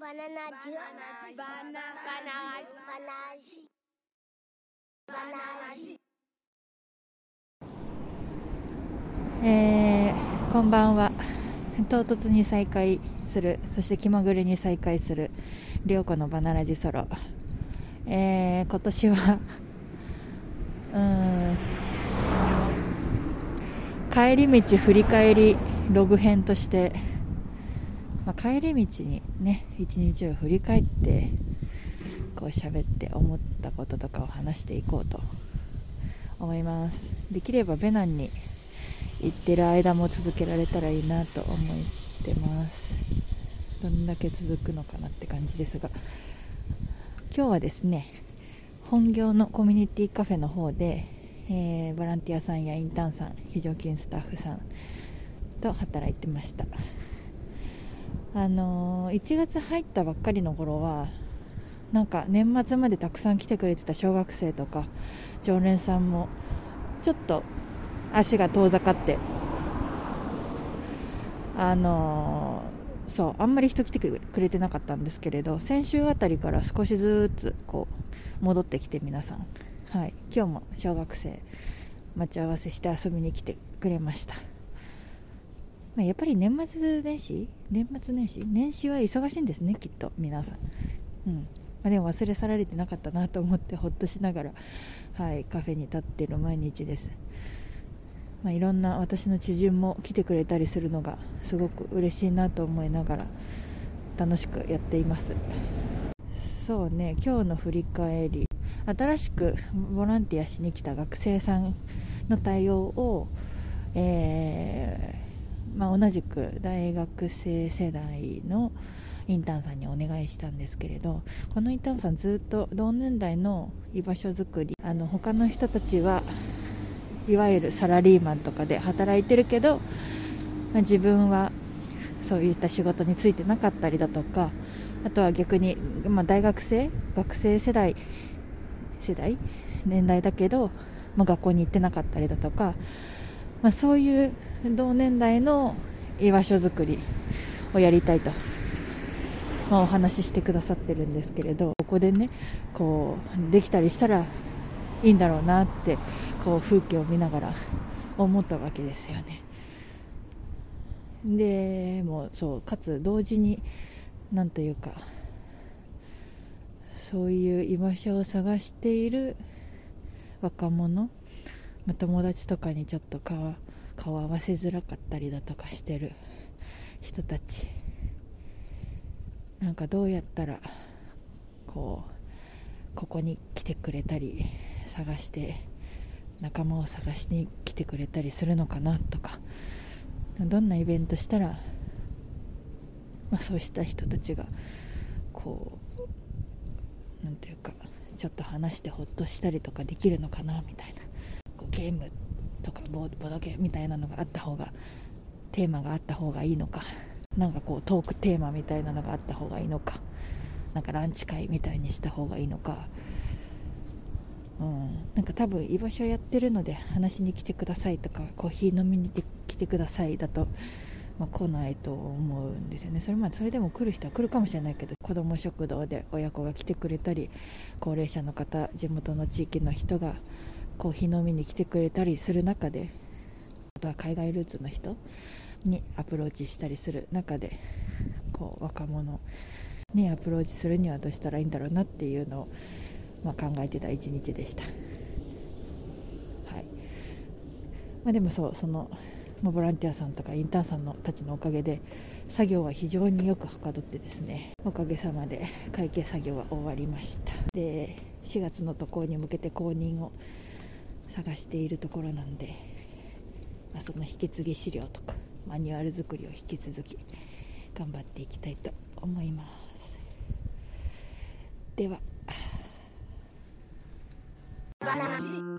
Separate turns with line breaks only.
バナナジュバナナバナジバナジ
えーこんばんは。唐突に再会する。そして気まぐれに再会する。涼子のバナラジソロ、えー今年はうーん。帰り道振り返りログ編として、まあ、帰り道にね一日を振り返ってこう喋って思ったこととかを話していこうと思います。できればベナンに行ってる間も続けられたらいいなと思ってます。どんだけ続くのかなって感じですが。今日はですね本業のコミュニティカフェの方で、えーボランティアさんやインターンさん非常勤スタッフさんと働いてました。あのー1月入ったばっかりの頃はなんか年末までたくさん来てくれてた小学生とか常連さんもちょっと足が遠ざかってあのそうあんまり人来てくれてなかったんですけれど先週あたりから少しずつこう戻ってきて皆さん。はい。今日も小学生待ち合わせして遊びに来てくれました、まあ、やっぱり年末年始？年末年始？年始は忙しいんですねきっと皆さん。うん。まあ、でも忘れ去られてなかったなと思ってほっとしながら、はい、カフェに立ってる毎日です。まあ、いろんな私の知人も来てくれたりするのがすごく嬉しいなと思いながら楽しくやっています。そうね今日の振り返り。新しくボランティアしに来た学生さんの対応を、えーまあ、同じく大学生世代のインターンさんにお願いしたんですけれどこのインターンさんずっと同年代の居場所づくりあの他の人たちはいわゆるサラリーマンとかで働いてるけど、まあ自分はそういった仕事についてなかったりだとかあとは逆に、まあ、大学生学生世代世代年代だけど、まあ、学校に行ってなかったりだとか、まあ、そういう同年代の居場所づくりをやりたいと、まあ、お話ししてくださってるんですけれどここでねこうできたりしたらいいんだろうなってこう風景を見ながら思ったわけですよね。でもうそうかつ同時になんというかそういう居場所を探している若者、まあ友達とかにちょっと顔顔合わせづらかったりだとかしてる人たち。なんかどうやったらこうここに来てくれたり探して仲間を探しに来てくれたりするのかなとか。どんなイベントしたら、まあ、そうした人たちがこうなんていうかちょっと話してほっとしたりとかできるのかなみたいな。ゲームとかボボドゲみたいなのがあった方がテーマがあった方がいいのか。なんかこうトークテーマみたいなのがあった方がいいのか。なんかランチ会みたいにした方がいいのか。うん、なんか多分居場所やってるので話しに来てくださいとかコーヒー飲みに来てくださいだと、まあ、来ないと思うんですよね。それまあそれでも来る人は来るかもしれないけど子ども食堂で親子が来てくれたり高齢者の方地元の地域の人がコーヒー飲みに来てくれたりする中であとは海外ルーツの人にアプローチしたりする中でこう若者にアプローチするにはどうしたらいいんだろうなっていうのをまあ、考えてた一日でした、はい。まあ、でもそうその、ま、ボランティアさんとかインターンさんのたちのおかげで作業は非常によくはかどってですねおかげさまで会計作業は終わりました。で4月の渡航に向けて公認を探しているところなんで、まあ、その引き継ぎ資料とかマニュアル作りを引き続き頑張っていきたいと思います。では。
バナナ